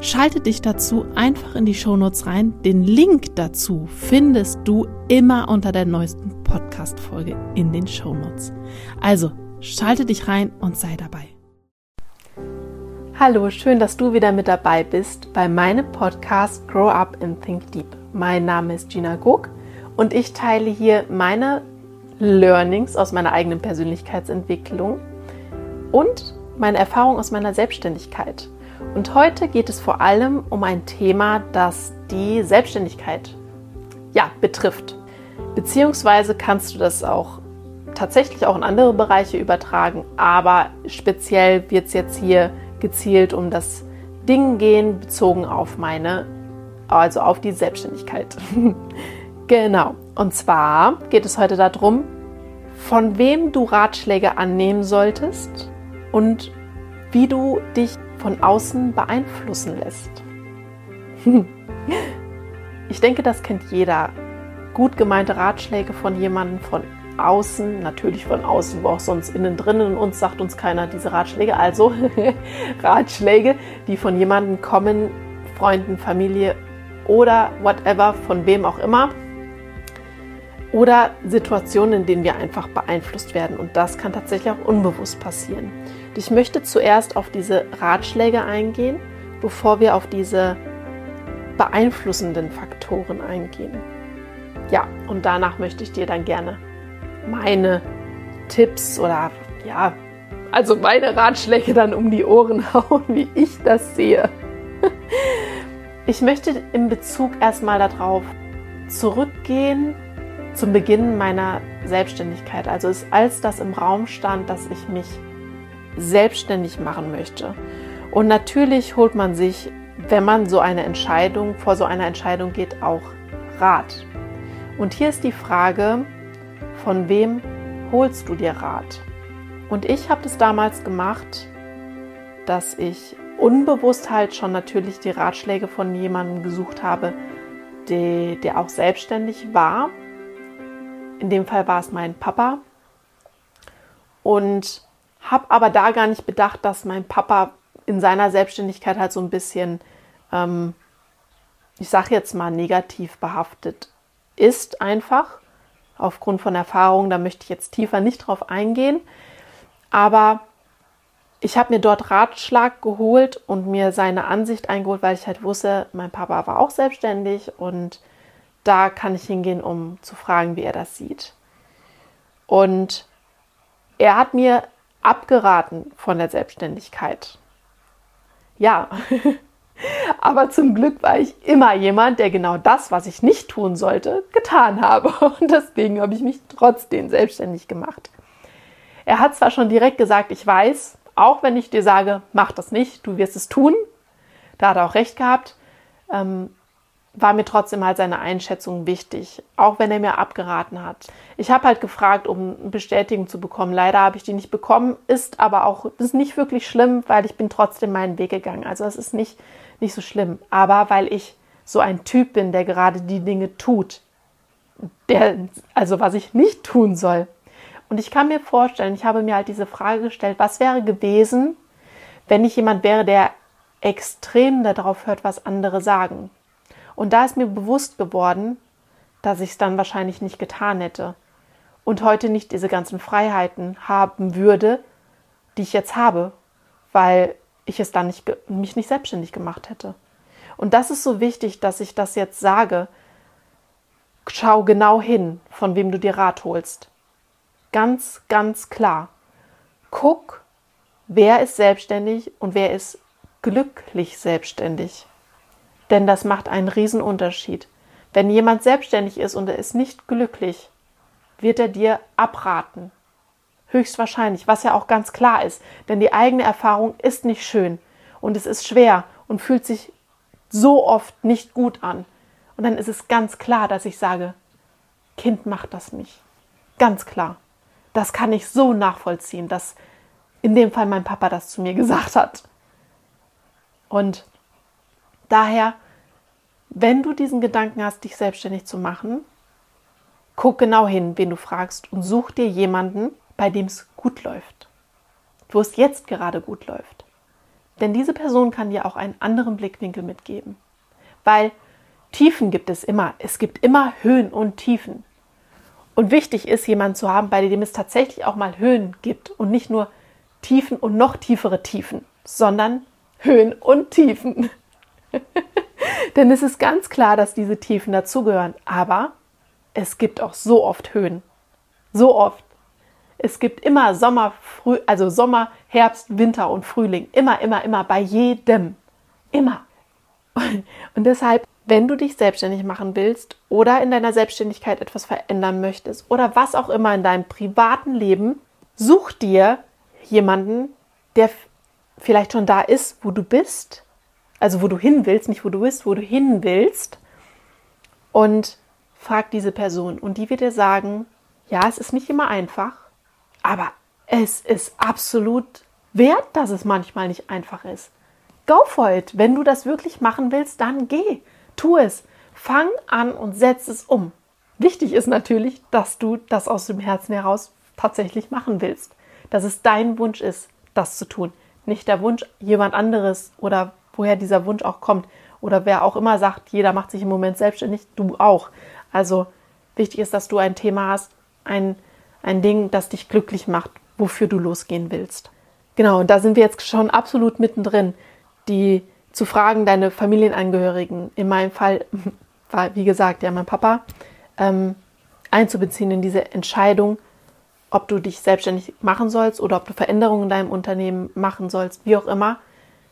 Schalte dich dazu einfach in die Shownotes rein. Den Link dazu findest du immer unter der neuesten Podcast-Folge in den Shownotes. Also, schalte dich rein und sei dabei. Hallo, schön, dass du wieder mit dabei bist bei meinem Podcast Grow Up and Think Deep. Mein Name ist Gina Gog und ich teile hier meine Learnings aus meiner eigenen Persönlichkeitsentwicklung und meine Erfahrung aus meiner Selbstständigkeit. Und heute geht es vor allem um ein Thema, das die Selbstständigkeit ja, betrifft. Beziehungsweise kannst du das auch tatsächlich auch in andere Bereiche übertragen, aber speziell wird es jetzt hier gezielt um das Ding gehen, bezogen auf meine, also auf die Selbstständigkeit. genau. Und zwar geht es heute darum, von wem du Ratschläge annehmen solltest und wie du dich von außen beeinflussen lässt. Ich denke, das kennt jeder. Gut gemeinte Ratschläge von jemandem von außen, natürlich von außen, wo auch sonst innen drinnen in uns sagt uns keiner diese Ratschläge. Also Ratschläge, die von jemandem kommen, Freunden, Familie oder whatever, von wem auch immer. Oder Situationen, in denen wir einfach beeinflusst werden. Und das kann tatsächlich auch unbewusst passieren. Ich möchte zuerst auf diese Ratschläge eingehen, bevor wir auf diese beeinflussenden Faktoren eingehen. Ja, und danach möchte ich dir dann gerne meine Tipps oder ja, also meine Ratschläge dann um die Ohren hauen, wie ich das sehe. Ich möchte in Bezug erstmal darauf zurückgehen zum Beginn meiner Selbstständigkeit. Also als das im Raum stand, dass ich mich selbstständig machen möchte. Und natürlich holt man sich, wenn man so eine Entscheidung, vor so einer Entscheidung geht, auch Rat. Und hier ist die Frage, von wem holst du dir Rat? Und ich habe das damals gemacht, dass ich unbewusst halt schon natürlich die Ratschläge von jemandem gesucht habe, der, der auch selbstständig war. In dem Fall war es mein Papa. Und habe aber da gar nicht bedacht, dass mein Papa in seiner Selbstständigkeit halt so ein bisschen, ähm, ich sage jetzt mal, negativ behaftet ist einfach. Aufgrund von Erfahrungen, da möchte ich jetzt tiefer nicht drauf eingehen. Aber ich habe mir dort Ratschlag geholt und mir seine Ansicht eingeholt, weil ich halt wusste, mein Papa war auch selbstständig und da kann ich hingehen, um zu fragen, wie er das sieht. Und er hat mir abgeraten von der Selbstständigkeit. Ja, aber zum Glück war ich immer jemand, der genau das, was ich nicht tun sollte, getan habe. Und deswegen habe ich mich trotzdem selbstständig gemacht. Er hat zwar schon direkt gesagt, ich weiß, auch wenn ich dir sage, mach das nicht, du wirst es tun. Da hat er auch recht gehabt. Ähm, war mir trotzdem halt seine Einschätzung wichtig, auch wenn er mir abgeraten hat. Ich habe halt gefragt, um Bestätigung zu bekommen. Leider habe ich die nicht bekommen, ist aber auch ist nicht wirklich schlimm, weil ich bin trotzdem meinen Weg gegangen. Also es ist nicht, nicht so schlimm. Aber weil ich so ein Typ bin, der gerade die Dinge tut, der, also was ich nicht tun soll. Und ich kann mir vorstellen, ich habe mir halt diese Frage gestellt, was wäre gewesen, wenn ich jemand wäre, der extrem darauf hört, was andere sagen und da ist mir bewusst geworden, dass ich es dann wahrscheinlich nicht getan hätte und heute nicht diese ganzen Freiheiten haben würde, die ich jetzt habe, weil ich es dann nicht, mich nicht selbstständig gemacht hätte. Und das ist so wichtig, dass ich das jetzt sage. Schau genau hin, von wem du dir Rat holst. Ganz, ganz klar. Guck, wer ist selbstständig und wer ist glücklich selbstständig. Denn das macht einen Riesenunterschied. Wenn jemand selbstständig ist und er ist nicht glücklich, wird er dir abraten. Höchstwahrscheinlich, was ja auch ganz klar ist. Denn die eigene Erfahrung ist nicht schön und es ist schwer und fühlt sich so oft nicht gut an. Und dann ist es ganz klar, dass ich sage, Kind macht das nicht. Ganz klar. Das kann ich so nachvollziehen, dass in dem Fall mein Papa das zu mir gesagt hat. Und daher, wenn du diesen Gedanken hast, dich selbstständig zu machen, guck genau hin, wen du fragst und such dir jemanden, bei dem es gut läuft. Wo es jetzt gerade gut läuft. Denn diese Person kann dir auch einen anderen Blickwinkel mitgeben. Weil Tiefen gibt es immer. Es gibt immer Höhen und Tiefen. Und wichtig ist, jemanden zu haben, bei dem es tatsächlich auch mal Höhen gibt und nicht nur Tiefen und noch tiefere Tiefen, sondern Höhen und Tiefen. Denn es ist ganz klar, dass diese Tiefen dazugehören. Aber es gibt auch so oft Höhen. So oft. Es gibt immer Sommer, Früh, also Sommer, Herbst, Winter und Frühling. Immer, immer, immer. Bei jedem. Immer. Und deshalb, wenn du dich selbstständig machen willst oder in deiner Selbstständigkeit etwas verändern möchtest oder was auch immer in deinem privaten Leben, such dir jemanden, der vielleicht schon da ist, wo du bist, also wo du hin willst, nicht wo du bist, wo du hin willst und frag diese Person und die wird dir sagen, ja, es ist nicht immer einfach, aber es ist absolut wert, dass es manchmal nicht einfach ist. Go for it. Wenn du das wirklich machen willst, dann geh. Tu es. Fang an und setz es um. Wichtig ist natürlich, dass du das aus dem Herzen heraus tatsächlich machen willst. Dass es dein Wunsch ist, das zu tun. Nicht der Wunsch jemand anderes oder woher dieser Wunsch auch kommt. Oder wer auch immer sagt, jeder macht sich im Moment selbstständig, du auch. Also wichtig ist, dass du ein Thema hast, ein, ein Ding, das dich glücklich macht, wofür du losgehen willst. Genau, und da sind wir jetzt schon absolut mittendrin die zu fragen, deine Familienangehörigen, in meinem Fall war, wie gesagt, ja, mein Papa, ähm, einzubeziehen in diese Entscheidung, ob du dich selbstständig machen sollst oder ob du Veränderungen in deinem Unternehmen machen sollst, wie auch immer.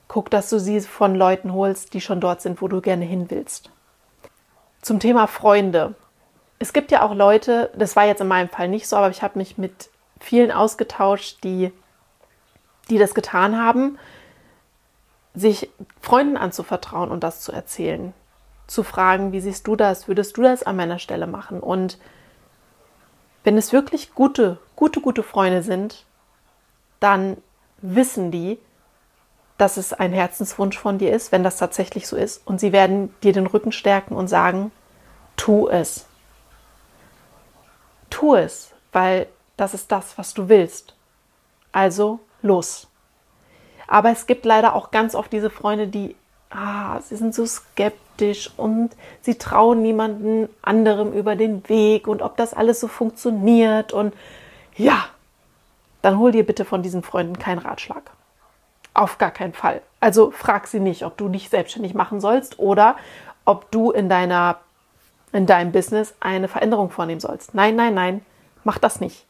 Guck, dass du sie von Leuten holst, die schon dort sind, wo du gerne hin willst. Zum Thema Freunde. Es gibt ja auch Leute, das war jetzt in meinem Fall nicht so, aber ich habe mich mit vielen ausgetauscht, die, die das getan haben sich Freunden anzuvertrauen und das zu erzählen. Zu fragen, wie siehst du das? Würdest du das an meiner Stelle machen? Und wenn es wirklich gute, gute, gute Freunde sind, dann wissen die, dass es ein Herzenswunsch von dir ist, wenn das tatsächlich so ist. Und sie werden dir den Rücken stärken und sagen, tu es. Tu es, weil das ist das, was du willst. Also los. Aber es gibt leider auch ganz oft diese Freunde, die, ah, sie sind so skeptisch und sie trauen niemanden anderem über den Weg und ob das alles so funktioniert. Und ja, dann hol dir bitte von diesen Freunden keinen Ratschlag. Auf gar keinen Fall. Also frag sie nicht, ob du dich selbstständig machen sollst oder ob du in deiner in deinem Business eine Veränderung vornehmen sollst. Nein, nein, nein, mach das nicht.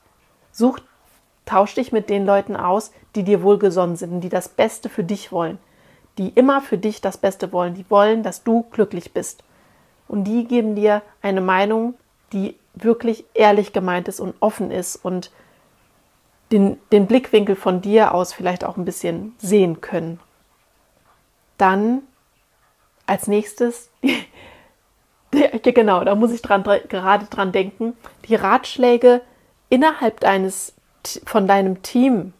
Such Tausch dich mit den Leuten aus, die dir wohlgesonnen sind die das Beste für dich wollen. Die immer für dich das Beste wollen. Die wollen, dass du glücklich bist. Und die geben dir eine Meinung, die wirklich ehrlich gemeint ist und offen ist und den, den Blickwinkel von dir aus vielleicht auch ein bisschen sehen können. Dann als nächstes, genau, da muss ich dran, gerade dran denken, die Ratschläge innerhalb deines von deinem Team,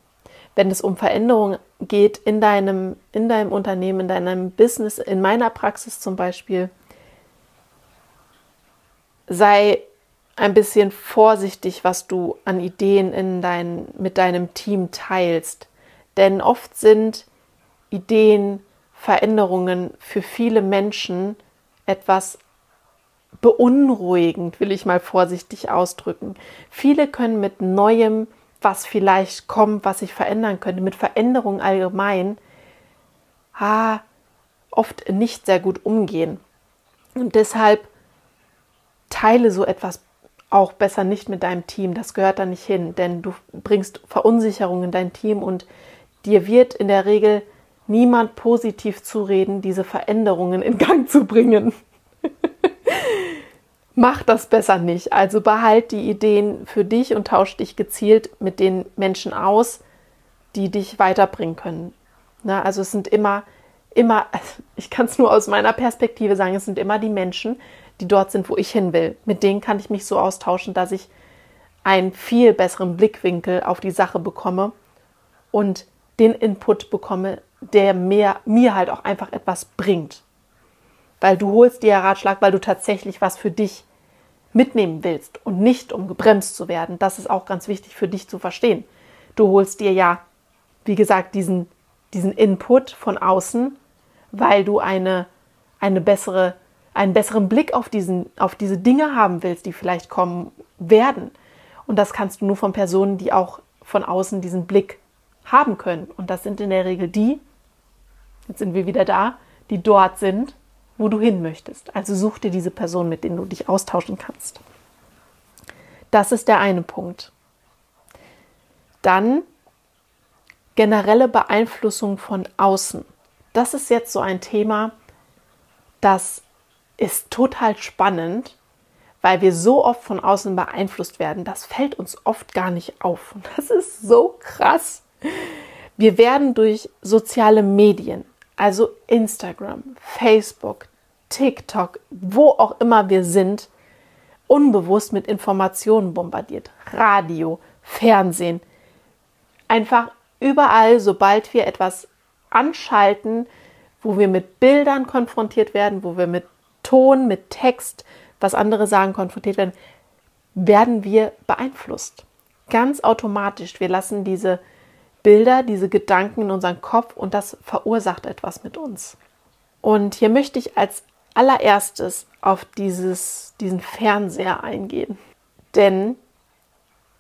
wenn es um Veränderungen geht in deinem, in deinem Unternehmen, in deinem Business, in meiner Praxis zum Beispiel, sei ein bisschen vorsichtig, was du an Ideen in dein, mit deinem Team teilst. Denn oft sind Ideen, Veränderungen für viele Menschen etwas beunruhigend, will ich mal vorsichtig ausdrücken. Viele können mit neuem was vielleicht kommt, was sich verändern könnte, mit Veränderungen allgemein, ah, oft nicht sehr gut umgehen. Und deshalb teile so etwas auch besser nicht mit deinem Team. Das gehört da nicht hin, denn du bringst Verunsicherung in dein Team und dir wird in der Regel niemand positiv zureden, diese Veränderungen in Gang zu bringen mach das besser nicht. Also behalt die Ideen für dich und tausch dich gezielt mit den Menschen aus, die dich weiterbringen können. Na, also es sind immer, immer, ich kann es nur aus meiner Perspektive sagen, es sind immer die Menschen, die dort sind, wo ich hin will. Mit denen kann ich mich so austauschen, dass ich einen viel besseren Blickwinkel auf die Sache bekomme und den Input bekomme, der mehr, mir halt auch einfach etwas bringt. Weil du holst dir Ratschlag, weil du tatsächlich was für dich mitnehmen willst und nicht um gebremst zu werden. Das ist auch ganz wichtig für dich zu verstehen. Du holst dir ja, wie gesagt, diesen, diesen Input von außen, weil du eine, eine bessere, einen besseren Blick auf, diesen, auf diese Dinge haben willst, die vielleicht kommen werden. Und das kannst du nur von Personen, die auch von außen diesen Blick haben können. Und das sind in der Regel die, jetzt sind wir wieder da, die dort sind, wo du hin möchtest. Also such dir diese Person, mit denen du dich austauschen kannst. Das ist der eine Punkt. Dann generelle Beeinflussung von außen. Das ist jetzt so ein Thema, das ist total spannend, weil wir so oft von außen beeinflusst werden. Das fällt uns oft gar nicht auf. Und das ist so krass. Wir werden durch soziale Medien, also Instagram, Facebook, TikTok, wo auch immer wir sind, unbewusst mit Informationen bombardiert. Radio, Fernsehen. Einfach überall, sobald wir etwas anschalten, wo wir mit Bildern konfrontiert werden, wo wir mit Ton, mit Text, was andere sagen, konfrontiert werden, werden wir beeinflusst. Ganz automatisch. Wir lassen diese Bilder, diese Gedanken in unseren Kopf und das verursacht etwas mit uns. Und hier möchte ich als allererstes auf dieses, diesen Fernseher eingehen. Denn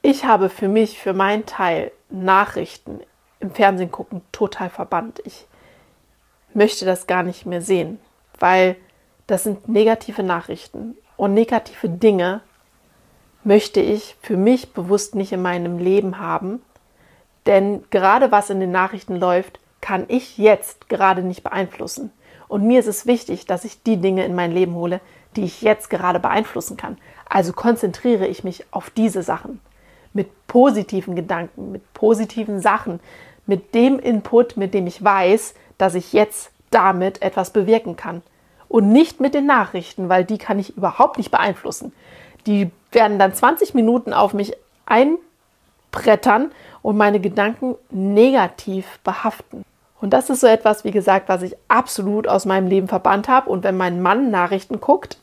ich habe für mich, für meinen Teil, Nachrichten im Fernsehen gucken total verbannt. Ich möchte das gar nicht mehr sehen, weil das sind negative Nachrichten und negative Dinge möchte ich für mich bewusst nicht in meinem Leben haben denn gerade was in den Nachrichten läuft, kann ich jetzt gerade nicht beeinflussen. Und mir ist es wichtig, dass ich die Dinge in mein Leben hole, die ich jetzt gerade beeinflussen kann. Also konzentriere ich mich auf diese Sachen. Mit positiven Gedanken, mit positiven Sachen, mit dem Input, mit dem ich weiß, dass ich jetzt damit etwas bewirken kann. Und nicht mit den Nachrichten, weil die kann ich überhaupt nicht beeinflussen. Die werden dann 20 Minuten auf mich einbrettern und meine Gedanken negativ behaften. Und das ist so etwas, wie gesagt, was ich absolut aus meinem Leben verbannt habe. Und wenn mein Mann Nachrichten guckt,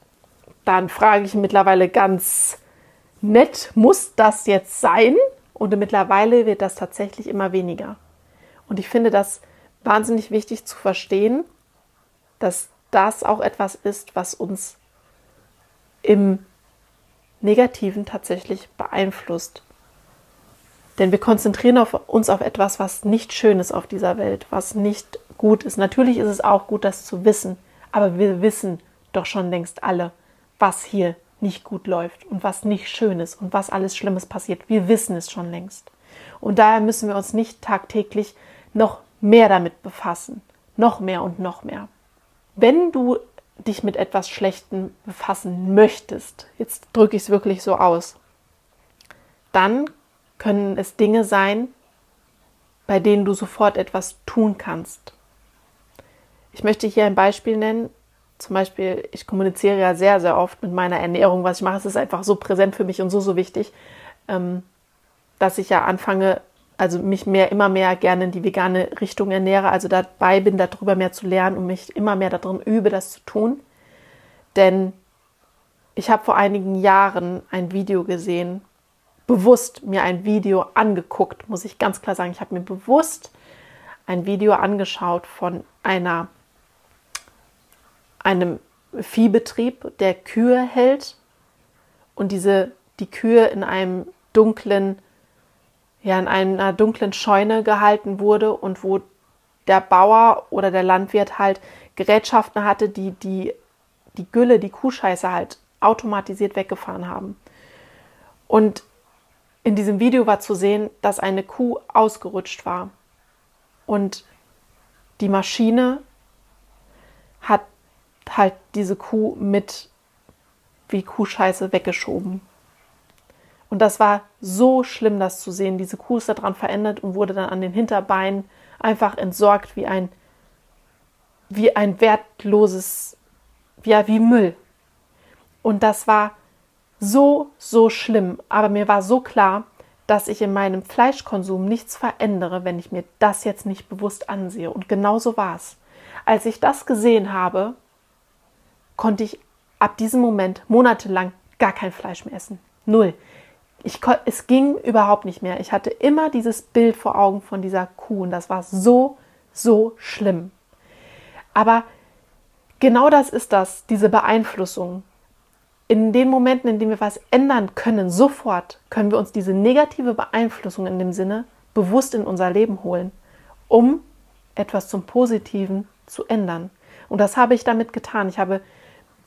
dann frage ich ihn mittlerweile ganz nett, muss das jetzt sein? Und mittlerweile wird das tatsächlich immer weniger. Und ich finde das wahnsinnig wichtig zu verstehen, dass das auch etwas ist, was uns im Negativen tatsächlich beeinflusst. Denn wir konzentrieren auf uns auf etwas, was nicht schön ist auf dieser Welt, was nicht gut ist. Natürlich ist es auch gut, das zu wissen, aber wir wissen doch schon längst alle, was hier nicht gut läuft und was nicht schön ist und was alles Schlimmes passiert. Wir wissen es schon längst. Und daher müssen wir uns nicht tagtäglich noch mehr damit befassen. Noch mehr und noch mehr. Wenn du dich mit etwas Schlechtem befassen möchtest, jetzt drücke ich es wirklich so aus, dann können es Dinge sein, bei denen du sofort etwas tun kannst. Ich möchte hier ein Beispiel nennen. Zum Beispiel, ich kommuniziere ja sehr, sehr oft mit meiner Ernährung. Was ich mache, es ist einfach so präsent für mich und so, so wichtig, ähm, dass ich ja anfange, also mich mehr, immer mehr gerne in die vegane Richtung ernähre, also dabei bin, darüber mehr zu lernen und mich immer mehr darum übe, das zu tun. Denn ich habe vor einigen Jahren ein Video gesehen, bewusst mir ein Video angeguckt, muss ich ganz klar sagen. Ich habe mir bewusst ein Video angeschaut von einer, einem Viehbetrieb, der Kühe hält und diese, die Kühe in einem dunklen, ja, in einer dunklen Scheune gehalten wurde und wo der Bauer oder der Landwirt halt Gerätschaften hatte, die die, die Gülle, die Kuhscheiße halt automatisiert weggefahren haben. Und in diesem Video war zu sehen, dass eine Kuh ausgerutscht war. Und die Maschine hat halt diese Kuh mit wie Kuhscheiße weggeschoben. Und das war so schlimm, das zu sehen. Diese Kuh ist daran verändert und wurde dann an den Hinterbeinen einfach entsorgt wie ein, wie ein wertloses, ja, wie Müll. Und das war so, so schlimm. Aber mir war so klar, dass ich in meinem Fleischkonsum nichts verändere, wenn ich mir das jetzt nicht bewusst ansehe. Und genau so war es. Als ich das gesehen habe, konnte ich ab diesem Moment monatelang gar kein Fleisch mehr essen. Null. Ich, es ging überhaupt nicht mehr. Ich hatte immer dieses Bild vor Augen von dieser Kuh und das war so, so schlimm. Aber genau das ist das, diese Beeinflussung. In den Momenten, in denen wir was ändern können, sofort können wir uns diese negative Beeinflussung in dem Sinne bewusst in unser Leben holen, um etwas zum Positiven zu ändern. Und das habe ich damit getan. Ich habe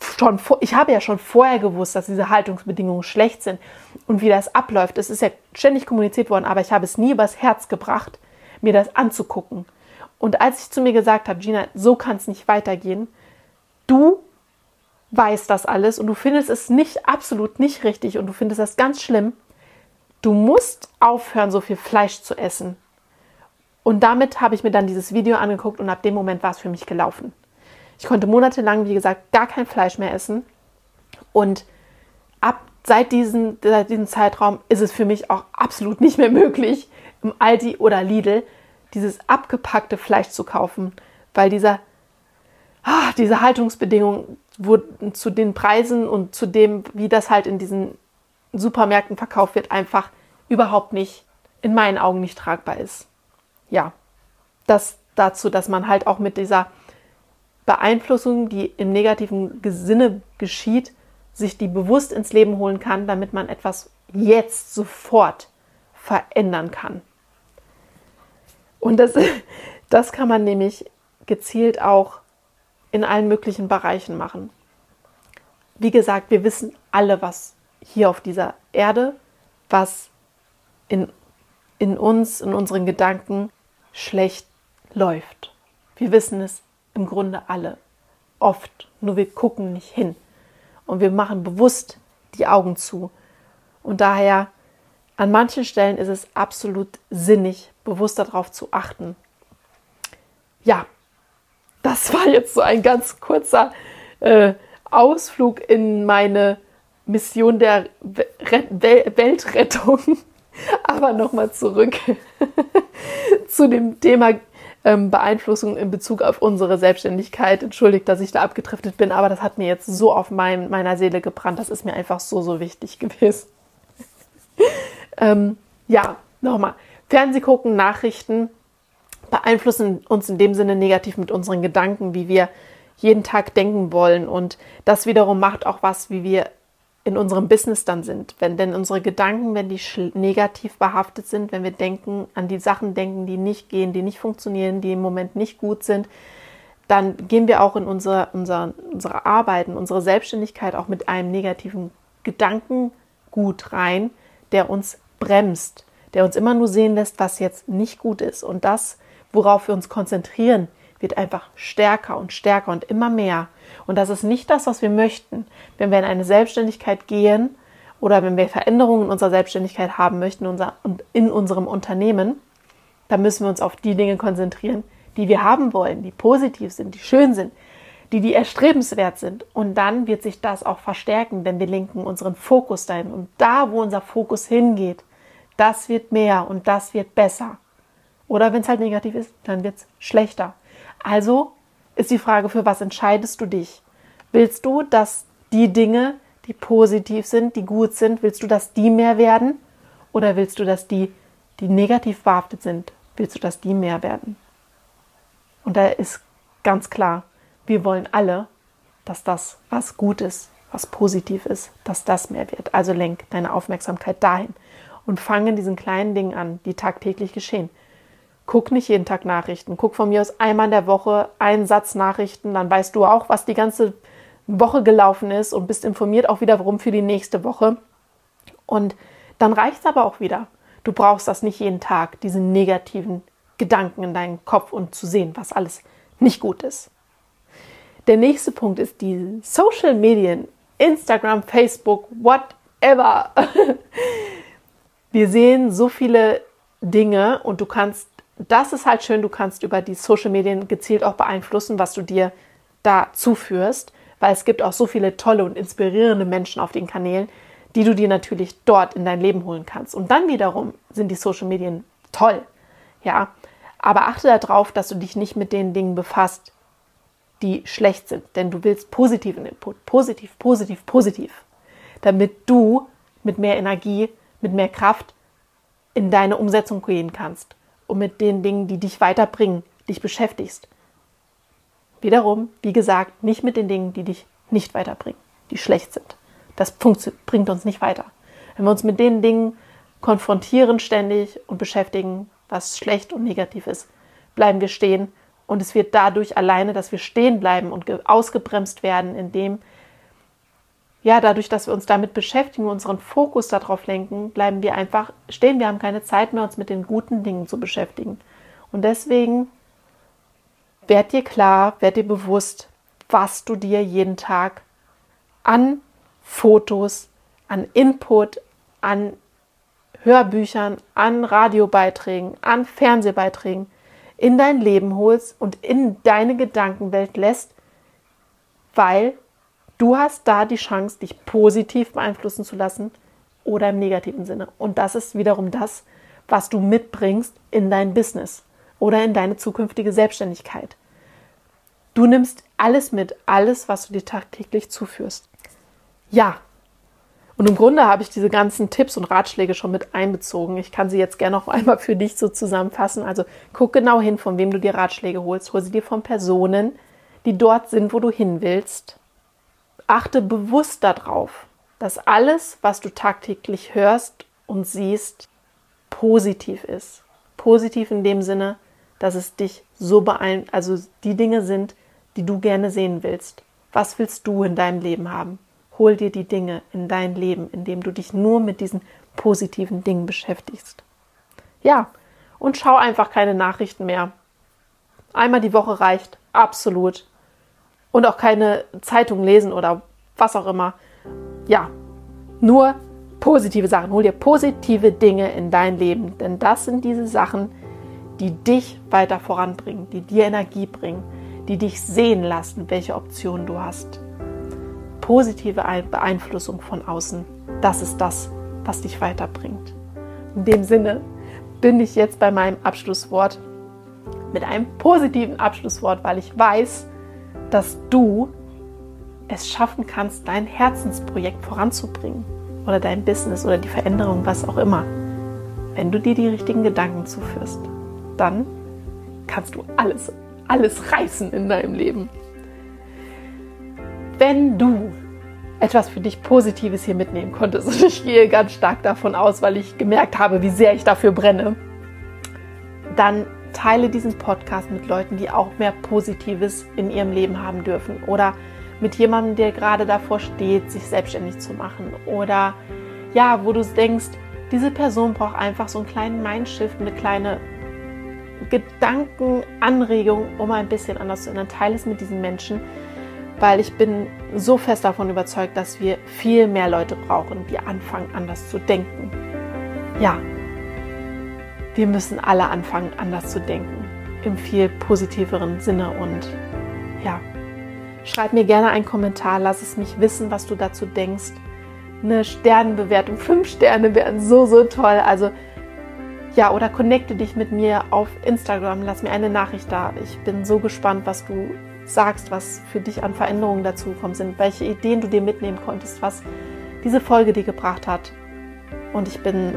schon, ich habe ja schon vorher gewusst, dass diese Haltungsbedingungen schlecht sind und wie das abläuft. Es ist ja ständig kommuniziert worden, aber ich habe es nie übers Herz gebracht, mir das anzugucken. Und als ich zu mir gesagt habe, Gina, so kann es nicht weitergehen, du weißt das alles und du findest es nicht absolut nicht richtig und du findest das ganz schlimm, du musst aufhören, so viel Fleisch zu essen. Und damit habe ich mir dann dieses Video angeguckt und ab dem Moment war es für mich gelaufen. Ich konnte monatelang, wie gesagt, gar kein Fleisch mehr essen. Und ab seit diesem, seit diesem Zeitraum ist es für mich auch absolut nicht mehr möglich, im Aldi oder Lidl dieses abgepackte Fleisch zu kaufen, weil dieser, ah, diese Haltungsbedingungen wurden zu den Preisen und zu dem, wie das halt in diesen Supermärkten verkauft wird, einfach überhaupt nicht, in meinen Augen nicht tragbar ist. Ja, das dazu, dass man halt auch mit dieser Beeinflussung, die im negativen Sinne geschieht, sich die bewusst ins Leben holen kann, damit man etwas jetzt sofort verändern kann. Und das, das kann man nämlich gezielt auch in allen möglichen Bereichen machen. Wie gesagt, wir wissen alle, was hier auf dieser Erde, was in, in uns, in unseren Gedanken schlecht läuft. Wir wissen es im Grunde alle. Oft. Nur wir gucken nicht hin. Und wir machen bewusst die Augen zu. Und daher, an manchen Stellen ist es absolut sinnig, bewusst darauf zu achten. Ja, das war jetzt so ein ganz kurzer äh, Ausflug in meine Mission der Weltrettung. Aber nochmal zurück zu dem Thema ähm, Beeinflussung in Bezug auf unsere Selbstständigkeit. Entschuldigt, dass ich da abgetriftet bin, aber das hat mir jetzt so auf mein, meiner Seele gebrannt. Das ist mir einfach so, so wichtig gewesen. ähm, ja, nochmal. Fernseh gucken, Nachrichten beeinflussen uns in dem Sinne negativ mit unseren Gedanken, wie wir jeden Tag denken wollen. Und das wiederum macht auch was, wie wir in unserem Business dann sind. Wenn denn unsere Gedanken, wenn die negativ behaftet sind, wenn wir denken, an die Sachen denken, die nicht gehen, die nicht funktionieren, die im Moment nicht gut sind, dann gehen wir auch in unsere, unser, unsere Arbeiten, unsere Selbstständigkeit auch mit einem negativen Gedankengut rein, der uns bremst, der uns immer nur sehen lässt, was jetzt nicht gut ist. Und das, worauf wir uns konzentrieren, wird einfach stärker und stärker und immer mehr. Und das ist nicht das, was wir möchten. Wenn wir in eine Selbstständigkeit gehen oder wenn wir Veränderungen in unserer Selbstständigkeit haben möchten und in unserem Unternehmen, dann müssen wir uns auf die Dinge konzentrieren, die wir haben wollen, die positiv sind, die schön sind, die, die erstrebenswert sind. Und dann wird sich das auch verstärken, denn wir lenken unseren Fokus dahin. Und da, wo unser Fokus hingeht, das wird mehr und das wird besser. Oder wenn es halt negativ ist, dann wird es schlechter. Also ist die Frage, für was entscheidest du dich? Willst du, dass die Dinge, die positiv sind, die gut sind, willst du, dass die mehr werden? Oder willst du, dass die, die negativ behaftet sind, willst du, dass die mehr werden? Und da ist ganz klar, wir wollen alle, dass das, was gut ist, was positiv ist, dass das mehr wird. Also lenk deine Aufmerksamkeit dahin und fange diesen kleinen Dingen an, die tagtäglich geschehen. Guck nicht jeden Tag Nachrichten. Guck von mir aus einmal in der Woche einen Satz Nachrichten. Dann weißt du auch, was die ganze Woche gelaufen ist und bist informiert auch wiederum für die nächste Woche. Und dann reicht es aber auch wieder. Du brauchst das nicht jeden Tag, diese negativen Gedanken in deinem Kopf und zu sehen, was alles nicht gut ist. Der nächste Punkt ist die Social Medien, Instagram, Facebook, whatever. Wir sehen so viele Dinge und du kannst das ist halt schön, du kannst über die Social Medien gezielt auch beeinflussen, was du dir da zuführst, weil es gibt auch so viele tolle und inspirierende Menschen auf den Kanälen, die du dir natürlich dort in dein Leben holen kannst. Und dann wiederum sind die Social Medien toll, ja. Aber achte darauf, dass du dich nicht mit den Dingen befasst, die schlecht sind, denn du willst positiven Input, positiv, positiv, positiv, damit du mit mehr Energie, mit mehr Kraft in deine Umsetzung gehen kannst und mit den Dingen, die dich weiterbringen, dich beschäftigst. Wiederum, wie gesagt, nicht mit den Dingen, die dich nicht weiterbringen, die schlecht sind. Das bringt uns nicht weiter. Wenn wir uns mit den Dingen konfrontieren ständig und beschäftigen, was schlecht und negativ ist, bleiben wir stehen und es wird dadurch alleine, dass wir stehen bleiben und ausgebremst werden, indem ja, dadurch, dass wir uns damit beschäftigen, unseren Fokus darauf lenken, bleiben wir einfach stehen. Wir haben keine Zeit mehr, uns mit den guten Dingen zu beschäftigen. Und deswegen werd dir klar, werd dir bewusst, was du dir jeden Tag an Fotos, an Input, an Hörbüchern, an Radiobeiträgen, an Fernsehbeiträgen in dein Leben holst und in deine Gedankenwelt lässt, weil du hast da die Chance, dich positiv beeinflussen zu lassen oder im negativen Sinne. Und das ist wiederum das, was du mitbringst in dein Business oder in deine zukünftige Selbstständigkeit. Du nimmst alles mit, alles, was du dir tagtäglich zuführst. Ja, und im Grunde habe ich diese ganzen Tipps und Ratschläge schon mit einbezogen. Ich kann sie jetzt gerne noch einmal für dich so zusammenfassen. Also guck genau hin, von wem du dir Ratschläge holst. Hol sie dir von Personen, die dort sind, wo du hin willst. Achte bewusst darauf, dass alles, was du tagtäglich hörst und siehst, positiv ist. Positiv in dem Sinne, dass es dich so beeinflusst, also die Dinge sind, die du gerne sehen willst. Was willst du in deinem Leben haben? Hol dir die Dinge in dein Leben, indem du dich nur mit diesen positiven Dingen beschäftigst. Ja, und schau einfach keine Nachrichten mehr. Einmal die Woche reicht, absolut. Und auch keine Zeitung lesen oder was auch immer. Ja, nur positive Sachen. Hol dir positive Dinge in dein Leben, denn das sind diese Sachen, die dich weiter voranbringen, die dir Energie bringen, die dich sehen lassen, welche Optionen du hast positive Beeinflussung von außen, das ist das, was dich weiterbringt. In dem Sinne bin ich jetzt bei meinem Abschlusswort mit einem positiven Abschlusswort, weil ich weiß, dass du es schaffen kannst, dein Herzensprojekt voranzubringen oder dein Business oder die Veränderung, was auch immer. Wenn du dir die richtigen Gedanken zuführst, dann kannst du alles, alles reißen in deinem Leben. Wenn du etwas für dich Positives hier mitnehmen konntest, und ich gehe ganz stark davon aus, weil ich gemerkt habe, wie sehr ich dafür brenne, dann teile diesen Podcast mit Leuten, die auch mehr Positives in ihrem Leben haben dürfen oder mit jemandem, der gerade davor steht, sich selbstständig zu machen oder ja, wo du denkst, diese Person braucht einfach so einen kleinen Mindshift, eine kleine Gedankenanregung, um ein bisschen anders zu ändern. Teile es mit diesen Menschen, weil ich bin so fest davon überzeugt, dass wir viel mehr Leute brauchen, die anfangen anders zu denken. Ja, wir müssen alle anfangen anders zu denken, im viel positiveren Sinne und ja, schreib mir gerne einen Kommentar, lass es mich wissen, was du dazu denkst. Eine Sternenbewertung, fünf Sterne wären so, so toll. Also ja, oder connecte dich mit mir auf Instagram, lass mir eine Nachricht da. Ich bin so gespannt, was du sagst, was für dich an Veränderungen dazugekommen sind, welche Ideen du dir mitnehmen konntest, was diese Folge dir gebracht hat. Und ich bin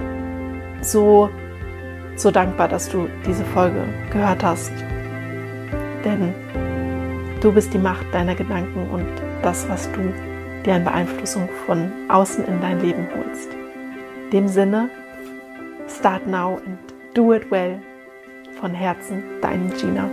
so, so dankbar, dass du diese Folge gehört hast. Denn du bist die Macht deiner Gedanken und das, was du dir an Beeinflussung von außen in dein Leben holst. In dem Sinne, start now and do it well. Von Herzen, dein Gina.